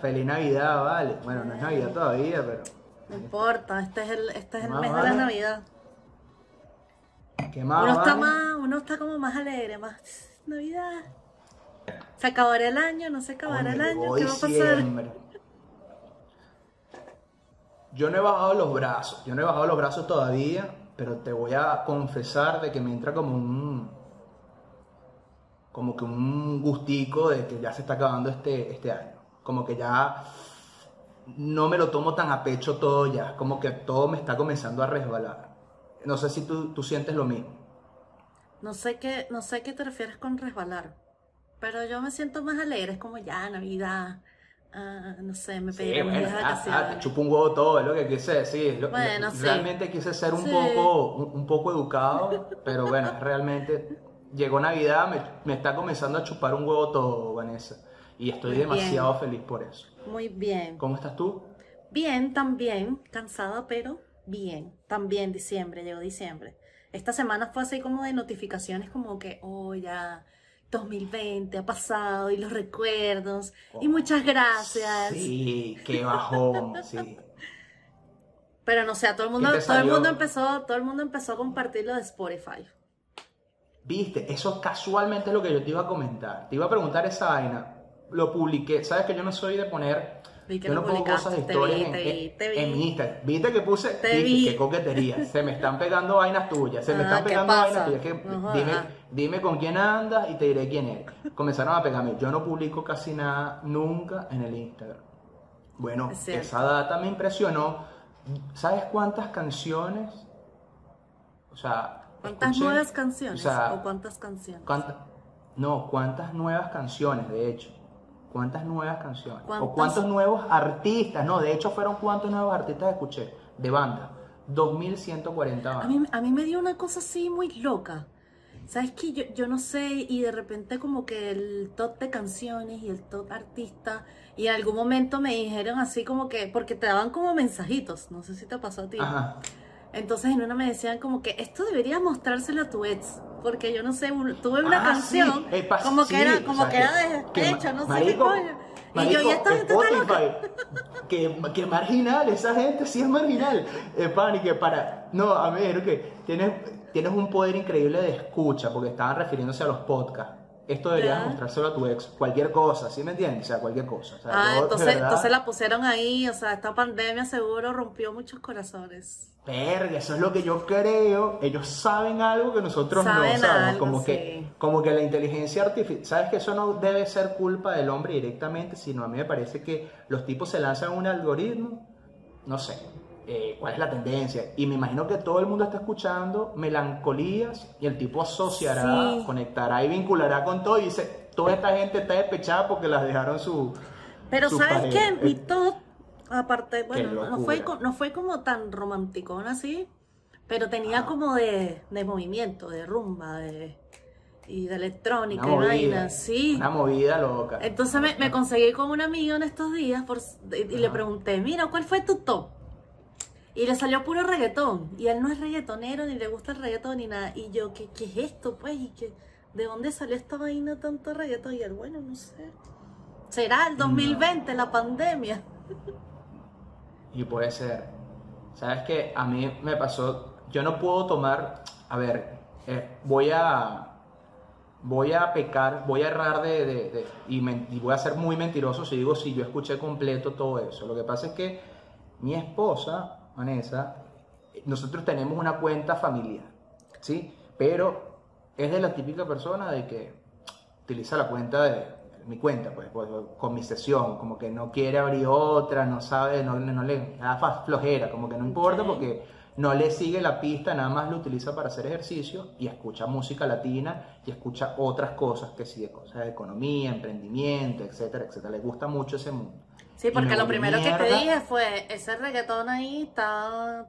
Feliz Navidad, vale. Bueno, no es Navidad todavía, pero. No importa, este es el, este es el Más mes de la. Navidad. ¿Qué más? Uno está más, uno está como más alegre, más Navidad. Se acabará el año, no se acabará el año, ¿qué va a pasar? Yo no he bajado los brazos, yo no he bajado los brazos todavía, pero te voy a confesar de que me entra como un como que un gustico de que ya se está acabando este, este año. Como que ya no me lo tomo tan a pecho todo ya, como que todo me está comenzando a resbalar. No sé si tú, tú sientes lo mismo. No sé qué, no sé qué te refieres con resbalar, pero yo me siento más alegre, es como ya Navidad, ah, no sé, me Sí, pediré mis bueno, de ah, ah, vacaciones. te chupo un huevo todo, es lo que quise decir. Lo- Bueno, sí. Realmente quise ser un, Sí. poco, un, un poco educado, pero bueno, realmente llegó Navidad, me, me está comenzando a chupar un huevo todo, Vanessa. Y estoy Muy bien. demasiado feliz por eso. Muy bien. ¿Cómo estás tú? Bien, también, cansada, pero bien. También diciembre, llegó diciembre. Esta semana fue así como de notificaciones como que, oh, ya 2020 ha pasado y los recuerdos y muchas gracias. Sí, qué bajón, sí. Pero no sé, a todo el mundo, ¿Qué te todo el mundo empezó, todo el mundo empezó a compartirlo de Spotify. Viste, eso casualmente es lo que yo te iba a comentar. Te iba a preguntar esa vaina. Lo publiqué. Sabes que yo no soy de poner. Vi que yo no pongo cosas de te historias vi, en, te vi, en- te vi. en mi Instagram. Viste que puse. Te qué coquetería. Se me están pegando vainas tuyas. Se me están ¿qué pegando pasa? vainas tuyas. Que, dime, dime con quién andas y te diré quién eres. Comenzaron a pegarme. Yo no publico casi nada nunca en el Instagram. Bueno, Es esa data me impresionó. ¿Sabes cuántas canciones? O sea. ¿Cuántas escuché- nuevas canciones? o sea, ¿O cuántas canciones? ¿Cuánta- No, ¿cuántas nuevas canciones, de hecho? ¿Cuántas nuevas canciones? ¿Cuántas? ¿O cuántos nuevos artistas? No, de hecho fueron cuántos nuevos artistas escuché de banda. 2140 A bandas. mí, a mí me dio una cosa así muy loca. ¿Sabes qué? Yo, yo no sé, y de repente como que el top de canciones y el top artista, y en algún momento me dijeron así como que, porque te daban como mensajitos, no sé si te pasó a ti. Ajá. Entonces en una me decían como que esto deberías mostrárselo a tu ex, porque yo no sé, tuve una Ah, canción sí. Eh, como sí, que era, o como sea, que era de que hecho, no sé marico, qué coño. Y yo, marico, y esta gente está que, que marginal, esa gente sí es marginal. Eh, pan, que para. No, a ver, que tienes, tienes un poder increíble de escucha, porque estaban refiriéndose a los podcasts. Esto deberías mostrárselo a tu ex, cualquier cosa, ¿sí me entiendes? O sea, cualquier cosa. O sea, Ah, yo, entonces, verdad, entonces la pusieron ahí, o sea, esta pandemia seguro rompió muchos corazones. Verga, eso es lo que yo creo. Ellos saben algo que nosotros Saben no sabemos. algo, como, sí. que, como que la inteligencia artificial. Sabes que eso no debe ser culpa del hombre directamente, sino a mí me parece que los tipos se lanzan un algoritmo, no sé, eh, cuál es la tendencia. Y me imagino que todo el mundo está escuchando melancolías y el tipo asociará, Sí. conectará y vinculará con todo y dice: Toda esta gente está despechada porque las dejaron su. Pero su ¿sabes qué? pareja". Mi top, aparte, bueno, no fue, no fue como tan romanticón así, pero tenía como de, de movimiento, de rumba, de, y de electrónica Una y vainas, sí. Una movida loca. Entonces me, me conseguí con un amigo en estos días por- y, y le pregunté, mira, ¿cuál fue tu top? Y le salió puro reggaetón. Y él no es reggaetonero, ni le gusta el reggaetón, ni nada. Y yo, ¿qué, qué es esto, pues? ¿Y qué, de dónde salió esta vaina tanto reggaetón? Y él, bueno, no sé. ¿Será el 2020, la pandemia? Y puede ser. Sabes que a mí me pasó, yo no puedo tomar, a ver, eh, voy a voy a pecar, voy a errar de, de- de- y, y voy a ser muy mentiroso si digo si yo escuché completo todo eso. Lo que pasa es que mi esposa, Vanessa, nosotros tenemos una cuenta familiar, ¿sí? Pero es de la típica persona de que utiliza la cuenta de mi cuenta, pues, pues, con mi sesión, como que no quiere abrir otra, no sabe, no, no le da flojera, como que no importa porque no le sigue la pista, nada más lo utiliza para hacer ejercicio y escucha música latina y escucha otras cosas que sí, de cosas de economía, emprendimiento, etcétera, etcétera. Le gusta mucho ese mundo. Sí, porque lo primero que te dije fue, ese reggaetón ahí está...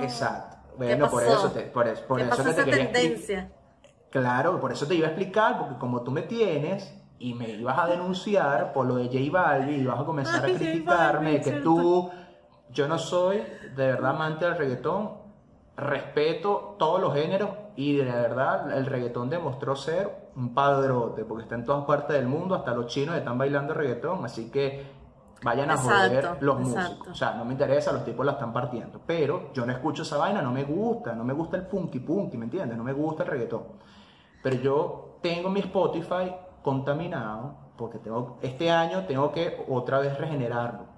Exacto. ¿Qué Bueno, por eso te, por eso, por ¿Qué eso pasó que esa tendencia? Claro, por eso te iba a explicar, porque como tú me tienes y me ibas a denunciar por lo de J Balvin y vas a comenzar Ay, a criticarme Balvin, que cierto. tú, yo no soy de verdad amante del reggaetón, respeto todos los géneros y de verdad el reggaetón demostró ser un padrote porque está en todas partes del mundo, hasta los chinos están bailando reggaetón, así que vayan a Exacto, joder los exacto. músicos. O sea, no me interesa, los tipos la están partiendo, pero yo no escucho esa vaina, no me gusta, no me gusta el punky punky, ¿me entiendes? No me gusta el reggaetón. Pero yo tengo mi Spotify contaminado porque tengo este año tengo que otra vez regenerarlo.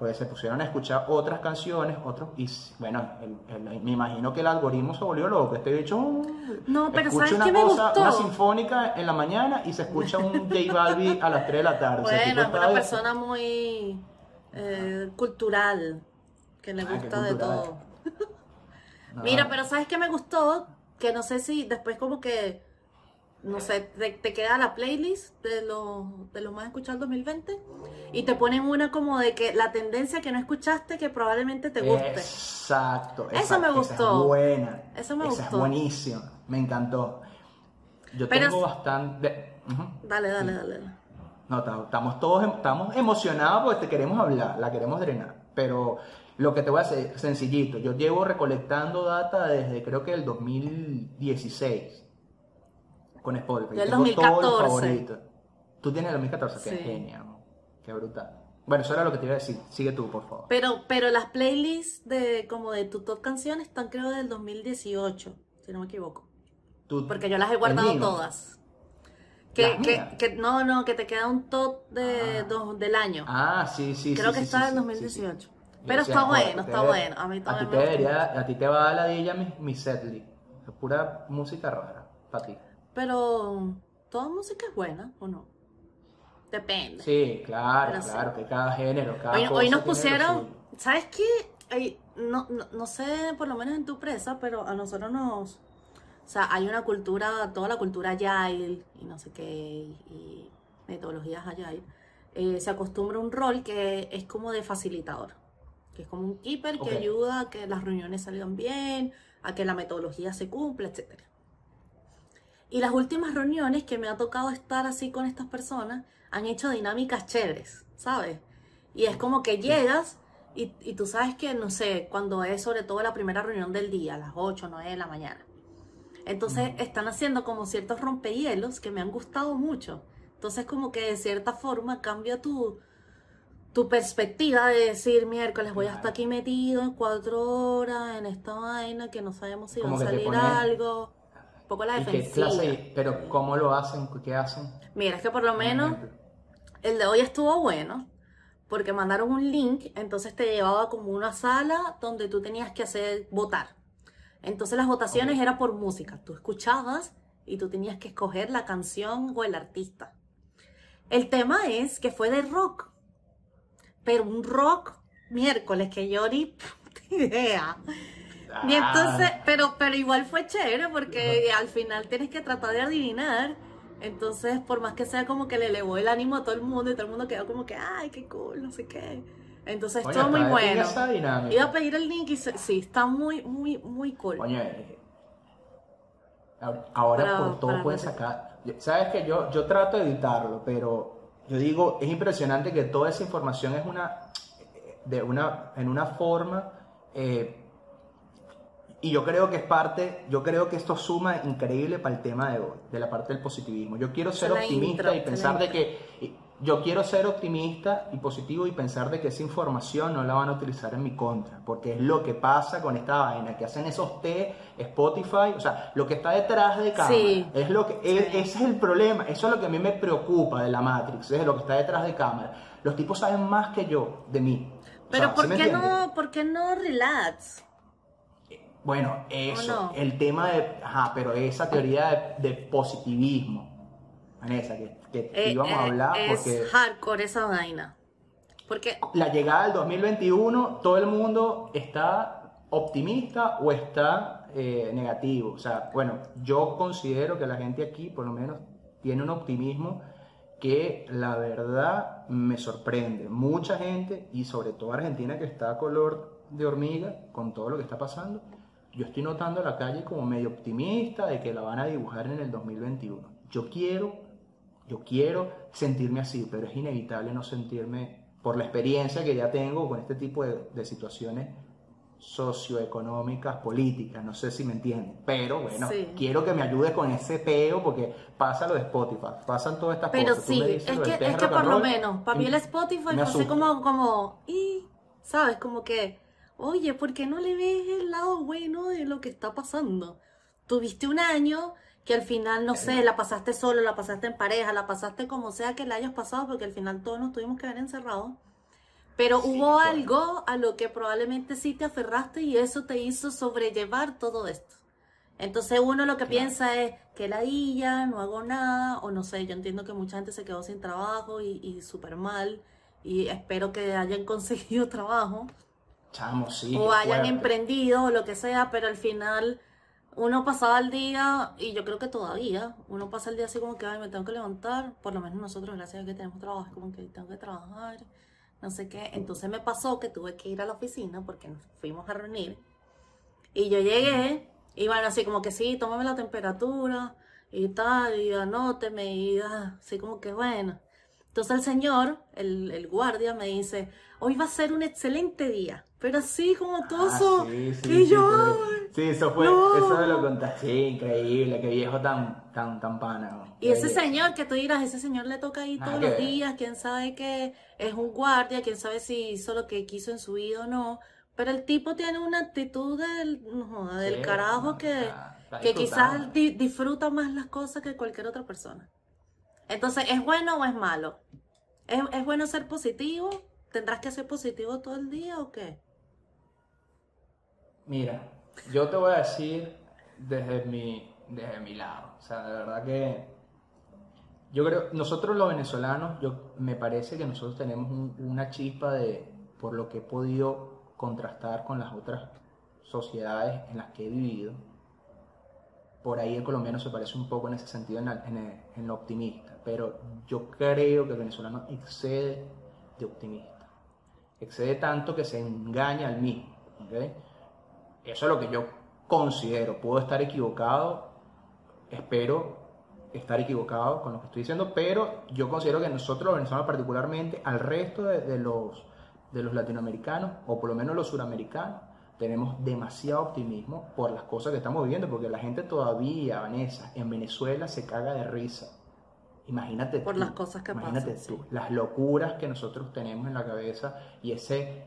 Pues se pusieron a escuchar otras canciones, otros y bueno, el- el- me imagino que el algoritmo se volvió loco. Este bicho uh, No, pero escucha ¿sabes una qué me cosa, gustó? una sinfónica en la mañana y se escucha un J Balvin a las 3 de la tarde. O sea, Bueno, es una de- persona muy eh, cultural, que le Ah, gusta de todo. Mira, pero ¿sabes qué me gustó? Que no sé si después como que, no sé, te, te queda la playlist de los de los más escuchados 2020 y te ponen una como de que la tendencia que no escuchaste que probablemente te guste. Exacto. Eso exacto, me esa gustó. es buena. Eso me esa gustó. es buenísima. Me encantó. Yo Pero tengo bastante. Dale, dale, dale. dale. No, ta- estamos todos em- estamos emocionados porque te queremos hablar, la queremos drenar. Pero lo que te voy a hacer, sencillito. Yo llevo recolectando data desde creo que el 2016 con Spotify. Yo el Tengo todos los 2014. favoritos. Tú tienes el 2014, qué Sí. genial. Qué brutal. Bueno, eso era lo que te iba a decir. Sigue tú, por favor. Pero, pero las playlists de como de tu top canciones están creo del 2018, si no me equivoco. Tú- Porque yo las he guardado todas. Que, ¿Las que, que- no, no, que te queda un top de, Ah. dos- del año. Ah, sí, sí, creo sí, que sí, está del sí, 2018. sí, sí. Pero decía, está bueno, está bueno. A mí A ti te, debería- a ti te va a dar la de ella mi, mi setlist. Es pura música rara, para ti. Pero toda música es buena, ¿o no? Depende. Sí, claro, Pero sí. claro, que cada género, cada Hoy, cosa hoy nos pusieron. ¿sabes qué? Ay, no, no, no sé, por lo menos en tu presa, pero a nosotros nos... O sea, hay una cultura, toda la cultura agile y no sé qué, y metodologías agile. eh, se acostumbra a un rol que es como de facilitador, que es como un keeper que ayuda a que las reuniones salgan bien, a que la metodología se cumpla, etcétera. Y las últimas reuniones que me ha tocado estar así con estas personas han hecho dinámicas chéveres, ¿sabes? Y es como que llegas y, y tú sabes que, no sé, cuando es sobre todo la primera reunión del día, a las 8 o 9 de la mañana. Entonces están haciendo como ciertos rompehielos que me han gustado mucho. Entonces como que de cierta forma cambia tu, tu perspectiva de decir, miércoles voy a estar aquí metido en cuatro horas en esta vaina que no sabemos si va a Como que te salir algo. Poco la ¿Y qué defensiva. clase? Pero ¿cómo lo hacen? ¿Qué hacen? Mira, es que por lo menos el de hoy estuvo bueno porque mandaron un link, entonces te llevaba como una sala donde tú tenías que hacer votar. Entonces las votaciones Ok. eran por música. Tú escuchabas y tú tenías que escoger la canción o el artista. El tema es que fue de rock, pero un rock miércoles que yo ni puta Y entonces, Ah, pero, pero igual fue chévere porque al final tienes que tratar de adivinar. Entonces, por más que sea como que le elevó el ánimo a todo el mundo y todo el mundo quedó como que, ay, qué cool, no sé qué. Entonces, estuvo muy bueno. Iba a pedir el link y se- sí, está muy, muy, muy cool. Coño, eh, ahora Para- por todo repetir. sacar. Sabes que yo, yo trato de evitarlo, pero yo digo, es impresionante que toda esa información es una, de una, en una forma, eh, y yo creo que es parte, yo creo que esto suma increíble para el tema de hoy, de la parte del positivismo. Yo quiero ser optimista intro, y pensar de que, yo quiero ser optimista y positivo y pensar de que esa información no la van a utilizar en mi contra, porque es lo que pasa con esta vaina, que hacen esos T, Spotify, o sea, lo que está detrás de cámara, Sí. es lo que, es- Sí. ese es el problema, eso es lo que a mí me preocupa de la Matrix, es lo que está detrás de cámara. Los tipos saben más que yo de mí. O pero sea, ¿por ¿sí me qué no, por qué no relax? Bueno, eso, no? el tema de, ajá, pero esa teoría de, de positivismo, Vanessa, que, que Eh, íbamos a eh, hablar es porque hardcore esa vaina. Porque la llegada del 2021, todo el mundo está optimista o está eh, negativo. O sea, bueno, yo considero que la gente aquí, por lo menos, tiene un optimismo que la verdad me sorprende. Mucha gente, y sobre todo Argentina, que está a color de hormiga con todo lo que está pasando, yo estoy notando la calle como medio optimista de que la van a dibujar en el 2021. Yo quiero, yo quiero sentirme así, pero es inevitable no sentirme, por la experiencia que ya tengo con este tipo de, de situaciones, socioeconómicas, políticas, no sé si me entienden, pero bueno, Sí. quiero que me ayudes con ese peo porque pasa lo de Spotify, pasan todas estas Pero cosas. Tú sí, me es dices lo que, es que por lo menos, para mí el Spotify me así asusta. como, como, y, ¿sabes? Como que, oye, ¿por qué no le ves el lado bueno de lo que está pasando? Tuviste un año que al final, no sé, la pasaste solo, la pasaste en pareja, la pasaste como sea que la hayas pasado, porque al final todos nos tuvimos que ver encerrados. Pero Sí, hubo bueno. algo a lo que probablemente sí te aferraste y eso te hizo sobrellevar todo esto. Entonces uno lo que Claro. piensa es que ladilla, no hago nada, o no sé, yo entiendo que mucha gente se quedó sin trabajo y, y súper mal, y espero que hayan conseguido trabajo, Chamo, sí, o hayan fuerte. emprendido, o lo que sea, pero al final uno pasaba el día, y yo creo que todavía, uno pasa el día así como que, ay, me tengo que levantar, por lo menos nosotros, gracias a que tenemos trabajo, es como que tengo que trabajar, no sé qué. Entonces me pasó que tuve que ir a la oficina porque nos fuimos a reunir, y yo llegué, y bueno, así como que sí, tómame la temperatura, y tal, y anóteme, y así como que bueno. Entonces el señor, el, el guardia, me dice, hoy va a ser un excelente día, pero así como todo Ah, eso. sí, sí, y sí, yo, sí, eso fue, no. eso me lo contaste, sí, increíble, qué viejo tan, tan, tan pana. Y ese señor que tú dirás, ese señor le toca ahí Nada todos los ver. días, quién sabe que es un guardia, quién sabe si hizo lo que quiso en su vida o no, pero el tipo tiene una actitud del, no del carajo que, está- está que quizás di- disfruta más las cosas que cualquier otra persona. Entonces, ¿es bueno o es malo? ¿Es, es bueno ser positivo? ¿Tendrás que ser positivo todo el día o qué? Mira, yo te voy a decir desde mi, desde mi lado. O sea, de verdad que yo creo, nosotros los venezolanos, yo, me parece que nosotros tenemos un- una chispa de, por lo que he podido contrastar con las otras sociedades en las que he vivido. Por ahí el colombiano se parece un poco en ese sentido, en, la- lo optimista. Pero yo creo que el venezolano excede de optimista. Excede tanto que se engaña al mismo. ¿ok? Eso es lo que yo considero. Puedo estar equivocado, espero estar equivocado con lo que estoy diciendo, pero yo considero que nosotros los venezolanos particularmente, al resto de, de los, de los latinoamericanos, o por lo menos los suramericanos, tenemos demasiado optimismo por las cosas que estamos viviendo, porque la gente todavía, Vanessa, en Venezuela se caga de risa. Imagínate Por tú, las cosas que imagínate pasan, tú, sí. las locuras que nosotros tenemos en la cabeza y ese,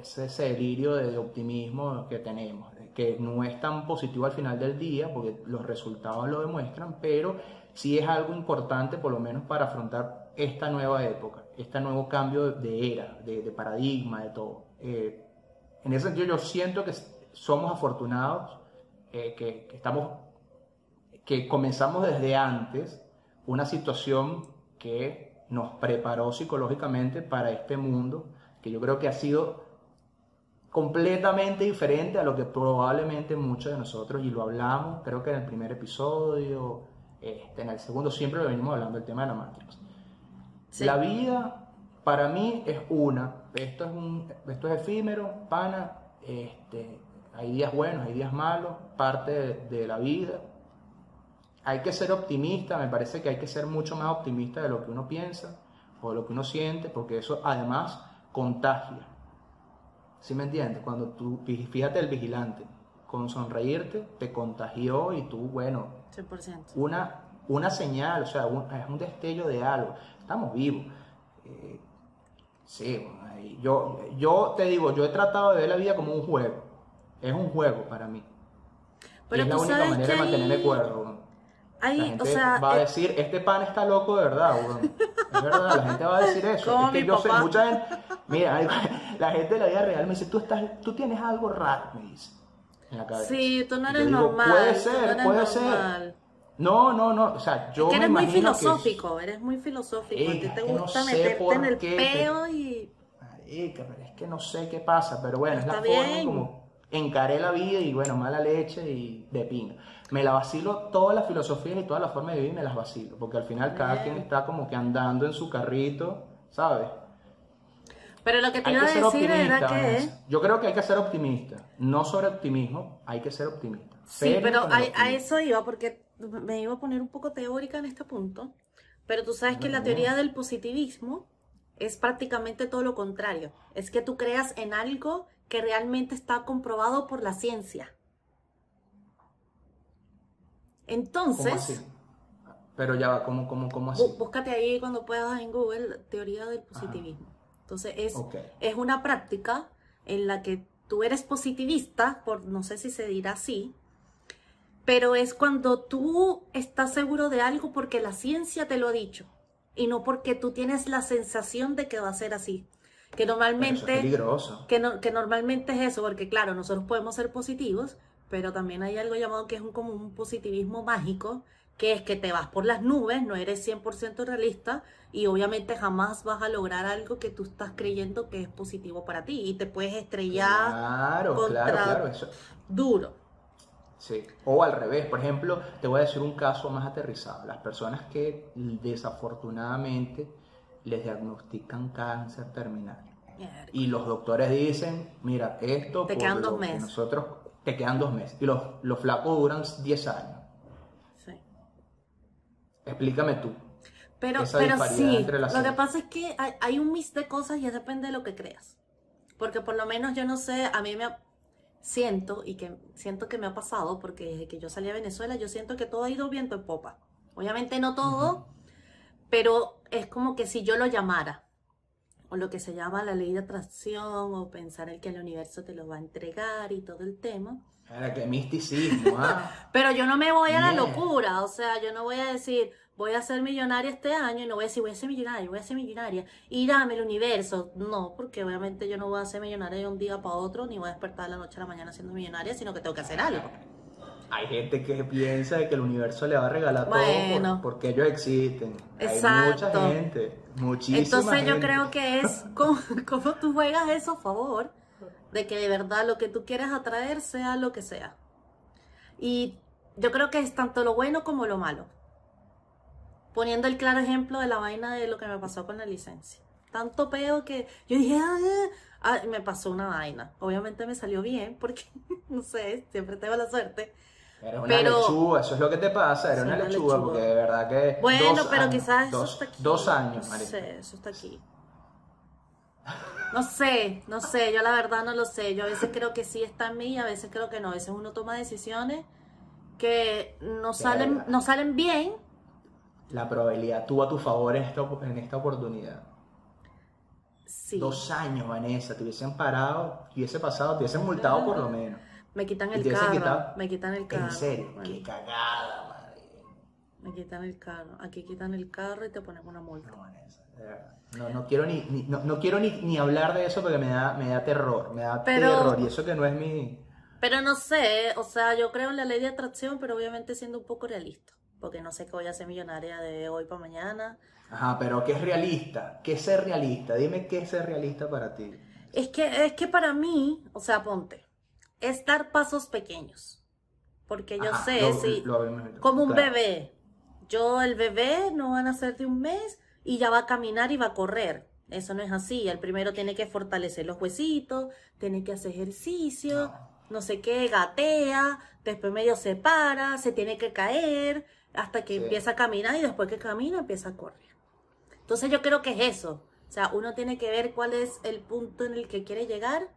ese, delirio de, optimismo que tenemos, que no es tan positivo al final del día, porque los resultados lo demuestran, pero sí es algo importante por lo menos para afrontar esta nueva época, este nuevo cambio de era, de, paradigma, de todo. Eh, en ese sentido yo siento que somos afortunados, eh, que estamos, que comenzamos desde antes una situación que nos preparó psicológicamente para este mundo, que yo creo que ha sido completamente diferente a lo que probablemente muchos de nosotros, y lo hablamos, creo que en el primer episodio, este, en el segundo, siempre lo venimos hablando, el tema de la Matrix. Sí. La vida para mí es una, esto es, un, esto es efímero, pana, este, hay días buenos, hay días malos, parte de, de la vida. Hay que ser optimista, me parece que hay que ser mucho más optimista de lo que uno piensa o de lo que uno siente, porque eso además contagia. ¿Sí me entiendes? Cuando tú, fíjate el vigilante, con sonreírte te contagió y tú, bueno, 100%. una, una señal, o sea, un- es un destello de algo. Estamos vivos. Eh, sí, yo, yo te digo, yo he tratado de ver la vida como un juego. Es un juego para mí. Pero y es la única manera que de mantenerme hay- cuerdo. Weón. La Ahí, gente o sea, va a eh, decir, este pan está loco de verdad, weón. Es verdad, la gente va a decir eso. Es que yo sé, papá. mucha gente, mira, la gente de la vida real me dice, tú, estás, tú tienes algo raro, me dice. En la cabeza. sí, tú no eres digo, normal. Puede no ser, eres puede ser. normal. No, no, no, o sea, yo Es que me eres muy imagino que- filosófico, eres muy filosófico. Es te que no gusta sé meterte en el qué, peo y. Marica, pero es que no sé qué pasa, pero bueno, es la Está forma bien. como encaré la vida y bueno, mala leche y de pinga. Me la vacilo todas las filosofías y todas las formas de vivir, me las vacilo, porque al final cada Bien. quien está como que andando en su carrito, ¿sabes? Pero lo que te Hay iba que a ser decir optimista. era que. Yo creo que hay que ser optimista, no sobre optimismo, hay que ser optimista. Sí, pero a, eso iba porque me iba a poner un poco teórica en este punto. Pero tú sabes que la teoría del positivismo es prácticamente todo lo contrario. Es que tú creas en algo que realmente está comprobado por la ciencia. Entonces, ¿Cómo así? Pero ya va, ¿cómo, cómo, cómo así? bú- búscate ahí cuando puedas en Google teoría del positivismo. Entonces es, Ok. es una práctica en la que tú eres positivista, por no sé si se dirá así, pero es cuando tú estás seguro de algo porque la ciencia te lo ha dicho y no porque tú tienes la sensación de que va a ser así. Que Pero eso es normalmente peligroso. que, no- que normalmente es eso, porque claro, nosotros podemos ser positivos, pero también hay algo llamado que es un, como un positivismo mágico, que es que te vas por las nubes, no eres 100% realista y obviamente jamás vas a lograr algo que tú estás creyendo que es positivo para ti y te puedes estrellar Claro, contra- claro, claro. Eso, duro. Sí, o al revés, por ejemplo, te voy a decir un caso más aterrizado. Las personas que desafortunadamente les diagnostican cáncer terminal Mierda. y los doctores dicen, mira, esto Te por quedan dos meses. nosotros te quedan dos meses y los, los flacos duran 10 años. Sí. Explícame tú. Pero, pero sí, lo que pasa es que hay, hay un mix de cosas y depende de lo que creas. Porque por lo menos yo no sé, a mí me ha- siento y que siento que me ha pasado, porque desde que yo salí a Venezuela, yo siento que todo ha ido viento en popa. Obviamente no todo, pero es como que si yo lo llamara, o lo que se llama la ley de atracción, o pensar el que el universo te lo va a entregar y todo el tema. Mira, qué misticismo, ¿ah? Pero yo no me voy a la locura, o sea, yo no voy a decir, voy a ser millonaria este año y no voy a decir, voy a ser millonaria, voy a ser millonaria, y dame el universo. No, porque obviamente yo no voy a ser millonaria de un día para otro, ni voy a despertar de la noche a la mañana siendo millonaria, sino que tengo que hacer algo. Hay gente que piensa de que el universo le va a regalar Bueno. todo por- porque ellos existen. Hay Exacto. mucha gente, muchísima Entonces yo creo que es como, tú juegas eso a favor de que de verdad lo que tú quieres atraer sea lo que sea. Y yo creo que es tanto lo bueno como lo malo. Poniendo el claro ejemplo de la vaina de lo que me pasó con la licencia. Tanto peo que yo dije, ah, ah, me pasó una vaina. Obviamente me salió bien porque, no sé, siempre tengo la suerte. Era una Pero- lechuga, eso es lo que te pasa, era una una lechuga, lechuga. porque de verdad que. Bueno, dos pero años, quizás eso dos, está aquí. Dos años, No sé, eso está aquí. No sé, no sé, yo la verdad no lo sé. Yo a veces creo que sí está en mí y a veces creo que no. A veces uno toma decisiones que no salen, no salen bien. La probabilidad tuvo a tu favor en esta, en esta oportunidad. Sí. Dos años, Vanessa, te hubiesen parado, te hubiese pasado, te hubiesen multado por lo menos. Me quitan ¿Y el carro. quitado? Me quitan el carro. En serio, Bueno, qué cagada, madre. me quitan el carro. Aquí quitan el carro y te ponen una multa. No. No, no quiero ni, ni- no, no quiero ni, ni hablar de eso porque me da, me da terror, me da Pero- terror y eso que no es mi... Pero no sé, o sea, yo creo en la ley de atracción, pero obviamente siendo un poco realista. Porque no sé que voy a ser millonaria de hoy para mañana. Ajá, pero ¿qué es realista? ¿Qué es ser realista? Dime qué es ser realista para ti. Es que, es que para mí, o sea, ponte, es dar pasos pequeños. Porque yo Ajá, sé, lo- si, lo como un claro. bebé, yo el bebé no van a ser de un mes y ya va a caminar y va a correr. Eso no es así. El primero tiene que fortalecer los huesitos, tiene que hacer ejercicio, No. no, sé qué, gatea, después medio se para, se tiene que caer, hasta que Sí. empieza a caminar y después que camina empieza a correr. Entonces yo creo que es eso. O sea, uno tiene que ver cuál es el punto en el que quiere llegar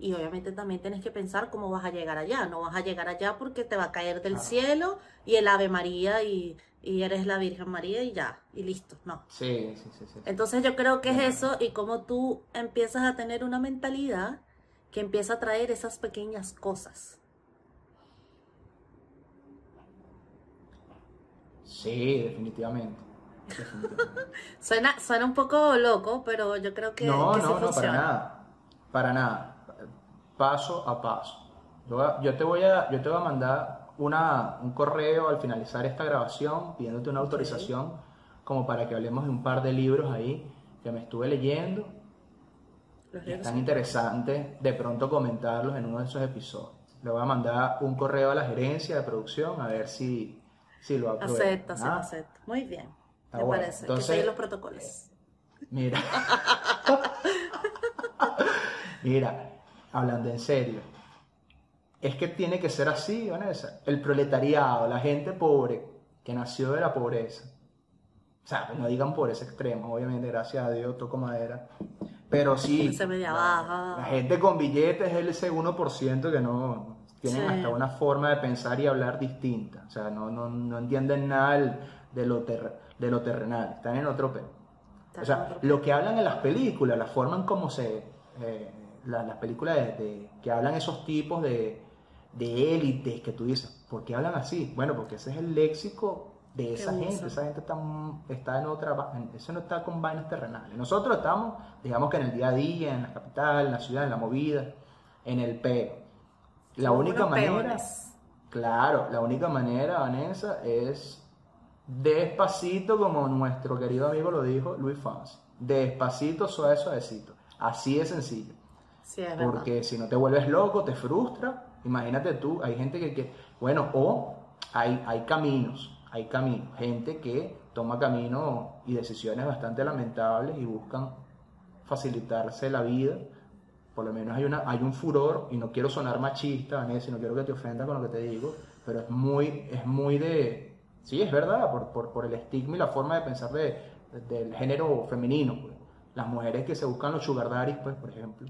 y obviamente también tienes que pensar cómo vas a llegar allá. No vas a llegar allá porque te va a caer del Claro. cielo y el Ave María y, y eres la Virgen María y ya, y listo. No. Sí, sí, sí, sí. Entonces yo creo que es eso y cómo tú empiezas a tener una mentalidad que empieza a traer esas pequeñas cosas. Sí, definitivamente. definitivamente. Suena, suena un poco loco, pero yo creo que, No, que sí no, no, para nada. Para nada. Paso a paso. Yo, te voy a, yo te voy a mandar una, un correo al finalizar esta grabación pidiéndote una autorización como para que hablemos de un par de libros ahí que me estuve leyendo Los y están interesantes de pronto comentarlos en uno de esos episodios. Le voy a mandar un correo a la gerencia de producción a ver si, si lo aprueban. Acepta, ¿ah? acepta. Muy bien. Me bueno, parece. entonces- que los protocolos. Mira. Mira, hablando en serio. Es que tiene que ser así, Vanessa. El proletariado, la gente pobre que nació de la pobreza. O sea, no digan pobreza extrema, obviamente, gracias a Dios, toco madera. Pero sí, la, gente con billetes es ese 1% que no tienen Sí. hasta una forma de pensar y hablar distinta. O sea, no, no, no entienden nada de, lo ter- de lo terrenal, están en otro. Está O sea, lo que hablan en las películas, la forma en cómo se... eh, la- las películas de, de- que hablan esos tipos de, de élites que tú dices, ¿por qué hablan así? Bueno, porque ese es el léxico de esa gente, esa gente está, está en otra, en- eso no está con vainas terrenales. Nosotros estamos, digamos que en el día a día, en la capital, en la ciudad, en la movida, en el peo. La única manera, peones. claro, la única manera, Vanessa, es despacito, como nuestro querido amigo lo dijo, Luis Fonsi. Despacito, suave, suavecito. Así de sencillo. Porque si no te vuelves loco, te frustra. Imagínate tú, hay gente que, que bueno, o hay, hay caminos, hay caminos, gente que toma caminos y decisiones bastante lamentables y buscan facilitarse la vida. Por lo menos hay, una, hay un furor, y no quiero sonar machista, Vanessa, no quiero que te ofendas con lo que te digo, pero es muy, es muy de... Sí, es verdad, por, por, por el estigma y la forma de pensar de- del género femenino. pues. Las mujeres que se buscan los sugar daddies, pues, por ejemplo.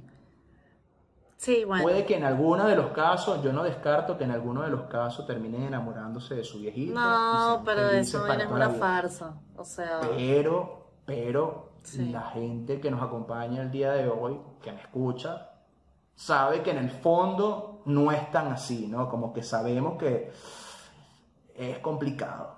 Sí, bueno. Puede que en alguno de los casos, yo no descarto que en alguno de los casos terminen enamorándose de su viejito. No, pero eso es una farsa. O sea, Pero, pero Sí. la gente que nos acompaña el día de hoy, que me escucha, sabe que en el fondo no es tan así, ¿no? Como que sabemos que es complicado.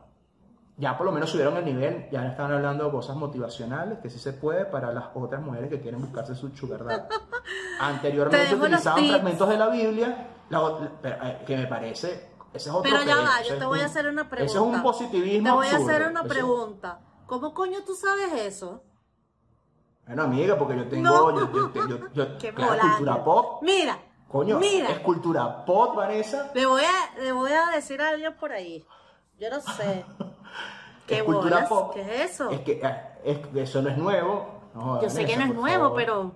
Ya por lo menos subieron el nivel, ya están hablando de cosas motivacionales, que sí se puede para las otras mujeres que quieren buscarse su sugar Anteriormente utilizaban fragmentos de la Biblia, la eh, que me parece, ese es otro Pero ya va, yo te voy a hacer una pregunta. Ese es un positivismo Te voy a hacer una eso- pregunta. ¿Cómo coño tú sabes eso? Bueno, amiga, porque yo tengo. No. Yo, yo, yo, yo- yo- Qué claro, volante. cultura pop. Mira, Coño, mira. es cultura pop, Vanessa. Le voy a, le voy a decir a alguien por ahí. Yo no sé. ¿Qué es cultura bolas? pop. ¿Qué es eso? Es que es- eso no es nuevo. No, Yo sé que no es nuevo, favor. pero.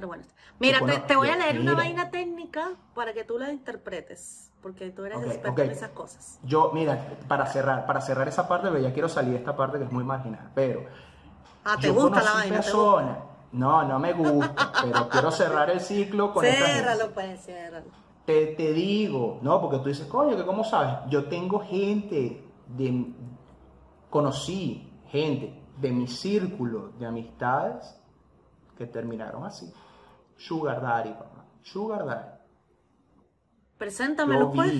Pero bueno. Mira, te, te voy a leer una vaina técnica para que tú la interpretes. Porque tú eres Ok, experto en esas cosas. Yo, mira, para cerrar, para cerrar esa parte, pero ya quiero salir de esta parte que es muy marginal. Pero. Ah, ¿te yo gusta la vaina? No, no me gusta, pero quiero cerrar el ciclo con esta. Ciérralo, pues, ciérralo. Te, te digo, no, porque tú dices, coño, que cómo sabes. Yo tengo gente de. Conocí gente de mi círculo de amistades que terminaron así. Sugar Daddy, papá. Sugar Daddy. Preséntamelo, pues.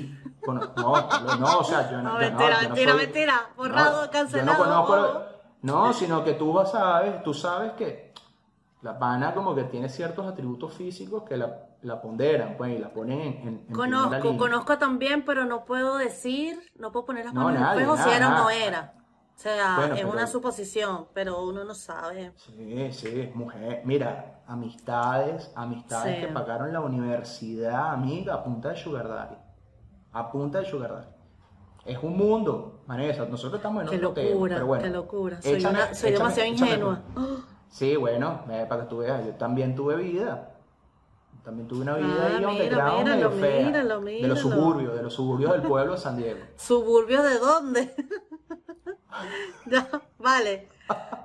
no, no, no, o sea, yo no. No, mentira, yo mentira, soy- mentira. Borrado, no, cancelado. Yo no conozco. No, sino que tú vas sabes, tú sabes que la pana como que tiene ciertos atributos físicos que la, la ponderan, pues, y la ponen en, en, Conozco, línea. conozco también, pero no puedo decir, no puedo poner las No, manos en el nadie, fuego si nada, era o no nada. era. O sea, Bueno, es pero- una suposición, pero uno no sabe. Sí, sí, mujer. Mira, amistades, amistades Sí. que pagaron la universidad, amiga, a punta de Sugar Daddy. A punta de Sugar Daddy. Es un mundo, Vanessa. Nosotros estamos en Qué otro tema, locura, pero bueno, qué locura. Soy, échame- una- soy échame- demasiado échame ingenua. Sí, bueno, para que tú veas, yo también tuve vida. También tuve una vida Ah, ahí underground míralo, medio fea. míralo, De los suburbios, de los suburbios del pueblo de San Diego. ¿Suburbios de dónde? ya, vale.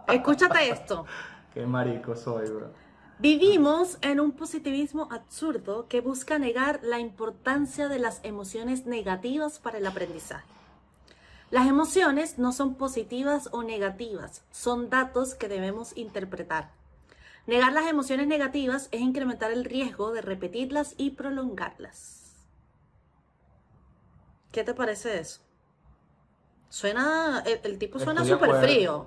Escúchate esto. Qué marico soy, bro. Vivimos en un positivismo absurdo que busca negar la importancia de las emociones negativas para el aprendizaje. Las emociones no son positivas o negativas, son datos que debemos interpretar. Negar las emociones negativas es incrementar el riesgo de repetirlas y prolongarlas. ¿Qué te parece eso? Suena, el, el tipo suena súper frío.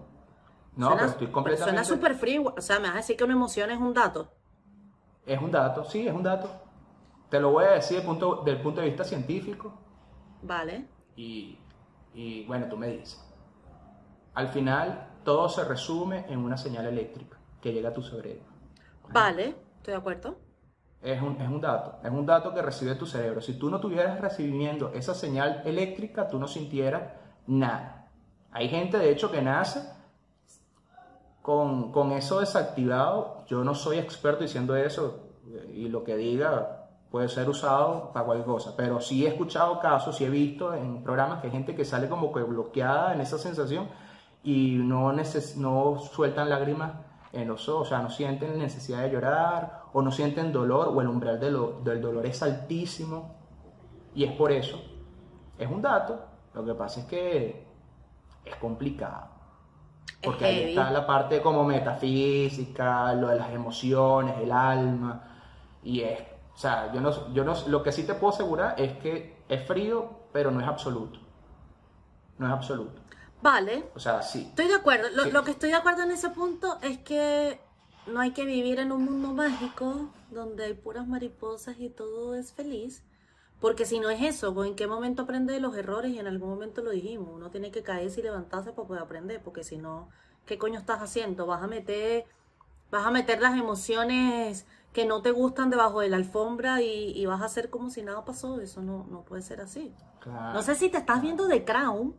No, suena, pero estoy completamente... Suena súper frío. O sea, me vas a decir que una emoción es un dato. Es un dato, sí, es un dato. Te lo voy a decir del punto, del punto de vista científico Vale. y, y, bueno, tú me dices. Al final, todo se resume en una señal eléctrica que llega a tu cerebro. Vale, estoy de acuerdo. Es un, es un dato, es un dato que recibe tu cerebro. Si tú no estuvieras recibiendo esa señal eléctrica, tú no sintieras nada. Hay gente, de hecho, que nace con, con eso desactivado. Yo no soy experto diciendo eso y lo que diga puede ser usado para cualquier cosa, pero sí he escuchado casos, sí he visto en programas que hay gente que sale como que bloqueada en esa sensación y no, neces no sueltan lágrimas en los ojos, o sea, no sienten necesidad de llorar o no sienten dolor o el umbral del dolor es altísimo y es por eso. Es un dato, lo que pasa es que es complicado. Porque ahí está la parte como metafísica, lo de las emociones, el alma. Y es, o sea, yo no, yo no, lo que sí te puedo asegurar es que es frío, pero no es absoluto. No es absoluto. Vale, O sea, sí. estoy de acuerdo. Lo, Sí. lo que estoy de acuerdo en ese punto es que no hay que vivir en un mundo mágico donde hay puras mariposas y todo es feliz. Porque si no es eso, ¿en qué momento aprende de los errores? Y en algún momento lo dijimos, uno tiene que caerse y levantarse para poder aprender, porque si no, ¿qué coño estás haciendo? Vas a meter, vas a meter las emociones que no te gustan debajo de la alfombra y, y vas a hacer como si nada pasó. Eso no, no puede ser así. Claro. No sé si te estás viendo de Crown,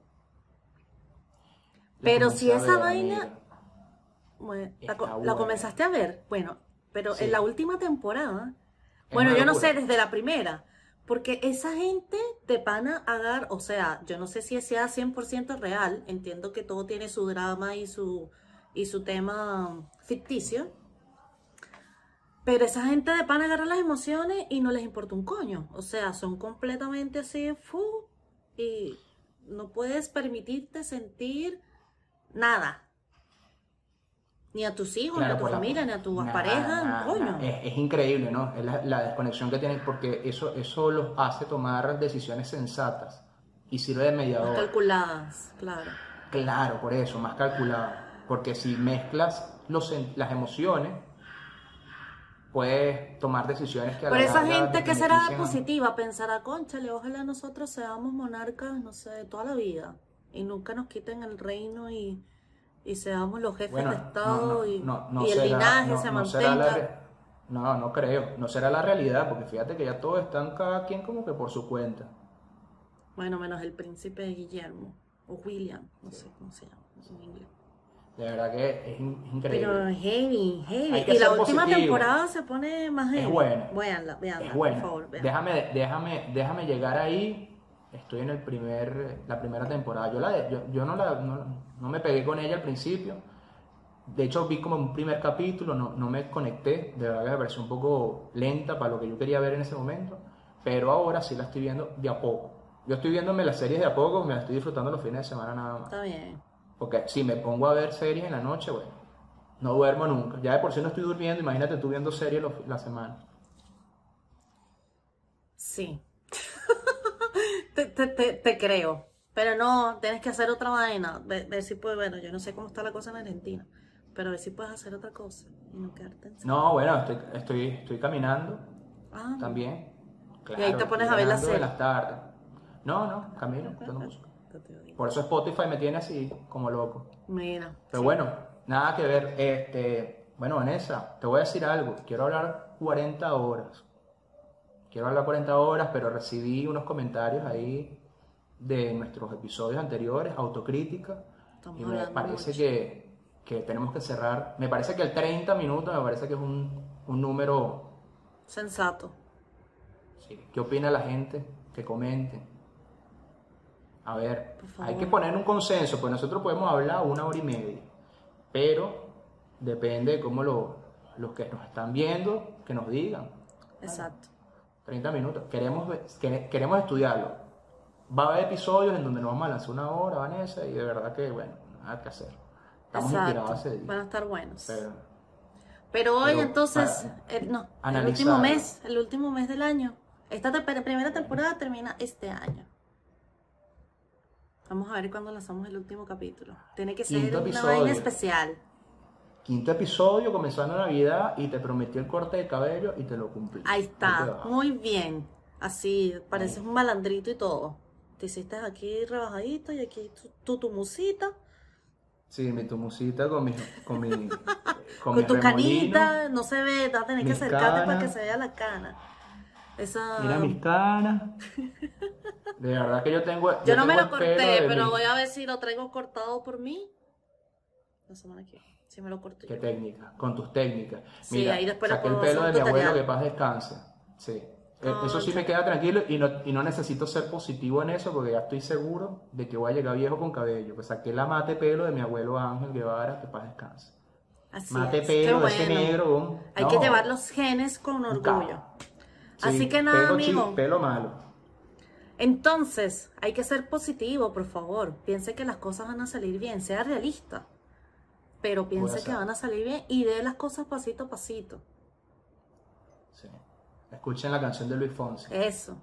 La pero si esa vaina- bueno, la, comenzaste a ver, bueno, pero Sí. en la última temporada, Es bueno, yo no sé, desde la primera, porque esa gente de pana agar, o sea, yo no sé si sea 100% real, entiendo que todo tiene su drama y su, y su tema ficticio, pero esa gente de pana agarra las emociones y no les importa un coño, o sea, son completamente así, fu, y no puedes permitirte sentir nada. Ni a tus hijos, Claro, ni a tu por la- familia, ni a tu Nada, pareja, nada, coño. Es, es increíble, ¿no? Es la, la desconexión que tienen porque eso, eso los hace tomar decisiones sensatas y sirve de Más mediador. calculadas, claro. Claro, por eso, más calculado. Porque si mezclas los, las emociones, puedes tomar decisiones que a la Pero esa gente te que será positiva pensará, conchale, ojalá nosotros seamos monarcas, no sé, toda la vida. Y nunca nos quiten el reino y, y seamos los jefes Bueno, de Estado no, y, no, no y el linaje se mantenga. la no, no creo. No será la realidad, porque fíjate que ya todos están cada quien como que por su cuenta. Bueno, menos el príncipe Guillermo, o William, no sé cómo se llama en inglés. De verdad que es, in- es increíble. Pero heavy, heavy. Que Y la última positivo. temporada se pone más heavy. buena. Véanla, véanla, Es bueno. por favor, véanla. déjame, déjame, déjame llegar ahí. Estoy en el primer, la primera temporada. Yo, la, yo, yo no, la, no, no me pegué con ella al principio. De hecho, vi como un primer capítulo, no, no me conecté. De verdad que me pareció un poco lenta para lo que yo quería ver en ese momento. Pero ahora sí la estoy viendo de a poco. Yo estoy viéndome las series de a poco, me las estoy disfrutando los fines de semana nada más. Está bien. Porque si me pongo a ver series en la noche, bueno, no duermo nunca. Ya de por sí no estoy durmiendo, imagínate tú viendo series los- la semana. Sí. te, te, te, te creo. Pero no, tienes que hacer otra vaina. Ver, ver si puedes, bueno, yo no sé cómo está la cosa en Argentina. Pero ver si puedes hacer otra cosa y no quedarte en No, bueno, estoy, estoy, estoy caminando Ah, también. Y ahí te Claro, pones a ver la serie. en las tardes. No, no, camino, escuchando música. Por eso Spotify me tiene así, como loco. Mira. Pero bueno, nada que ver. Este, bueno, Vanessa, te voy a decir algo. Quiero hablar 40 horas. Quiero hablar 40 horas, pero recibí unos comentarios ahí de nuestros episodios anteriores, autocrítica. Estamos y me parece que, que tenemos que cerrar. Me parece que el 30 minutos me parece que es un, un número. Sensato. sí. ¿Qué opina la gente? Que comente. A ver, hay que poner un consenso, pues nosotros podemos hablar una hora y media, pero depende de cómo lo- los que nos están viendo, que nos digan. Exacto. 30 minutos. Queremos, queremos estudiarlo. Va a haber episodios en donde nos vamos a lanzar una hora, Vanessa, y de verdad que, bueno, nada que hacer. Estamos inspirados ese día. Van a estar buenos. Pero, Pero hoy Pero entonces, el, no, el último mes, el último mes del año. Esta te- primera temporada termina este año. Vamos a ver cuándo lanzamos el último capítulo. Tiene que ser Quinto una episodio. vaina especial. quinto episodio, comenzando Navidad, y te prometí el corte de cabello y te lo cumplí. Ahí está, muy bien. Así, pareces un malandrito y todo. Te hiciste aquí rebajadito y aquí tu, tu, tu musita, Sí, mi tumusita con mi. Con, mi, con, con tu canita, no se ve, vas a tener que acercarte para que se vea la cana. Esa... Mira mis canas. De verdad que yo tengo. Yo no me lo corté, pero voy a ver si lo traigo cortado por mí. La semana que viene. Si me lo corto ¿Qué yo. técnica? Con tus técnicas. Sí, Mira, ahí después saqué el pelo de mi abuelo que paz descanse. Sí. Eh, Eso sí me queda tranquilo y no, y no necesito ser positivo en eso porque ya estoy seguro de que voy a llegar viejo con cabello. Pues saqué la mate pelo de mi abuelo Ángel Guevara, que paz descanse. Así Mate es. pelo, ese negro. Hay no. que llevar los genes con orgullo. Sí, Así que nada, pelo amigo. Pelo malo. Entonces, hay que ser positivo, por favor. Piense que las cosas van a salir bien, sea realista. Pero piense que van a salir bien y dé las cosas pasito a pasito. Sí. Escuchen la canción de Luis Fonsi. Eso.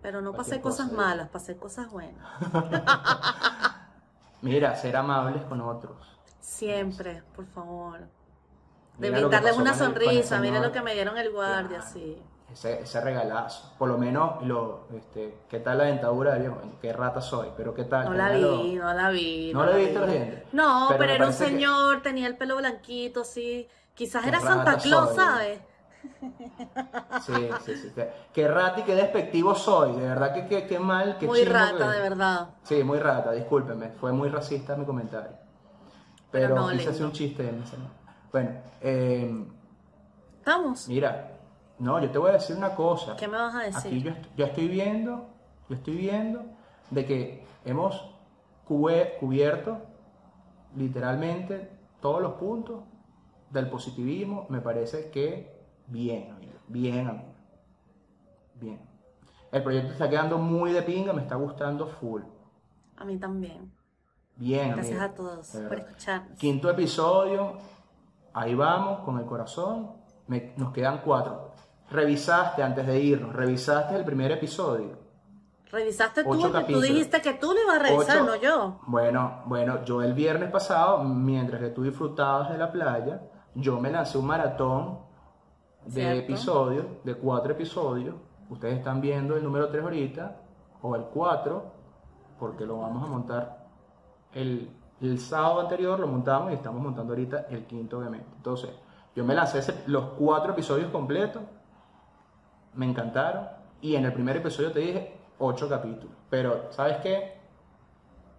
Pero no pasé cosas cosa, malas, pasé cosas buenas. Mira, ser amables con otros. Siempre, por favor. De brindarles una sonrisa, señor. lo que me dieron el guardia, Claro. sí. Ese, ese regalazo. Por lo menos, lo, este, ¿qué tal la dentadura viejo? Qué rata soy, pero ¿qué tal? No la lo- vi, no la vi. ¿No le viste los dientes? No, Pero era un que- señor, tenía el pelo blanquito, sí. Quizás Qué era Santa Claus, soy. ¿sabes? Sí, sí, sí. Qué, rata y qué despectivo soy. De verdad que qué, qué mal, qué Muy rata, que- de verdad. Sí, muy rata, discúlpeme. Fue muy racista mi comentario. Pero no, quise hacer un chiste en ese Bueno, eh, ¿Estamos? mira, no, yo te voy a decir una cosa. ¿Qué me vas a decir? Aquí yo, est- yo estoy viendo, yo estoy viendo de que hemos cubierto literalmente todos los puntos del positivismo. Me parece que bien, amigo, bien, amigo. Bien. El proyecto está quedando muy de pinga, me está gustando full. A mí también. Bien, Gracias amigo. a todos por escucharnos. Quinto episodio, ahí vamos con el corazón. Me- nos quedan cuatro. Revisaste antes de irnos, revisaste el primer episodio. Revisaste tú, porque tú dijiste que tú lo ibas a revisar, Ocho- no yo. Bueno, bueno, yo el viernes pasado, mientras que tú disfrutabas de la playa, yo me lancé un maratón de Cierto. episodios, de cuatro episodios. Ustedes están viendo el número 3 ahorita, o el 4, porque lo vamos a montar el, el sábado anterior, lo montamos y estamos montando ahorita el quinto, obviamente. Entonces, yo me lancé ese- los cuatro episodios completos, me encantaron, y en el primer episodio te dije ocho capítulos. Pero, ¿sabes qué?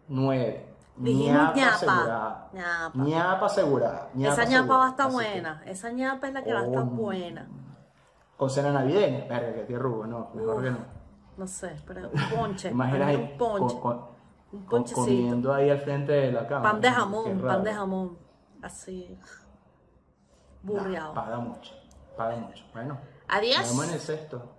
Nueve. Dijimos ñapa. ñapa. ñapa asegurada. ñapa Esa ñapa va a estar que, buena. Esa ñapa es la que va a estar buena. Con cena navideña. Verga, que tierrugo, no, mejor Uf, que no. No sé, pero un ponche. ¿Te imaginas Poner ahí un ponche. con- con- un ponchecito. comiendo ahí al frente de la cama? Pan de jamón, pan de jamón. Así. Burriado. Paga mucho, paga mucho. Bueno, Adiós. nos vemos en el sexto.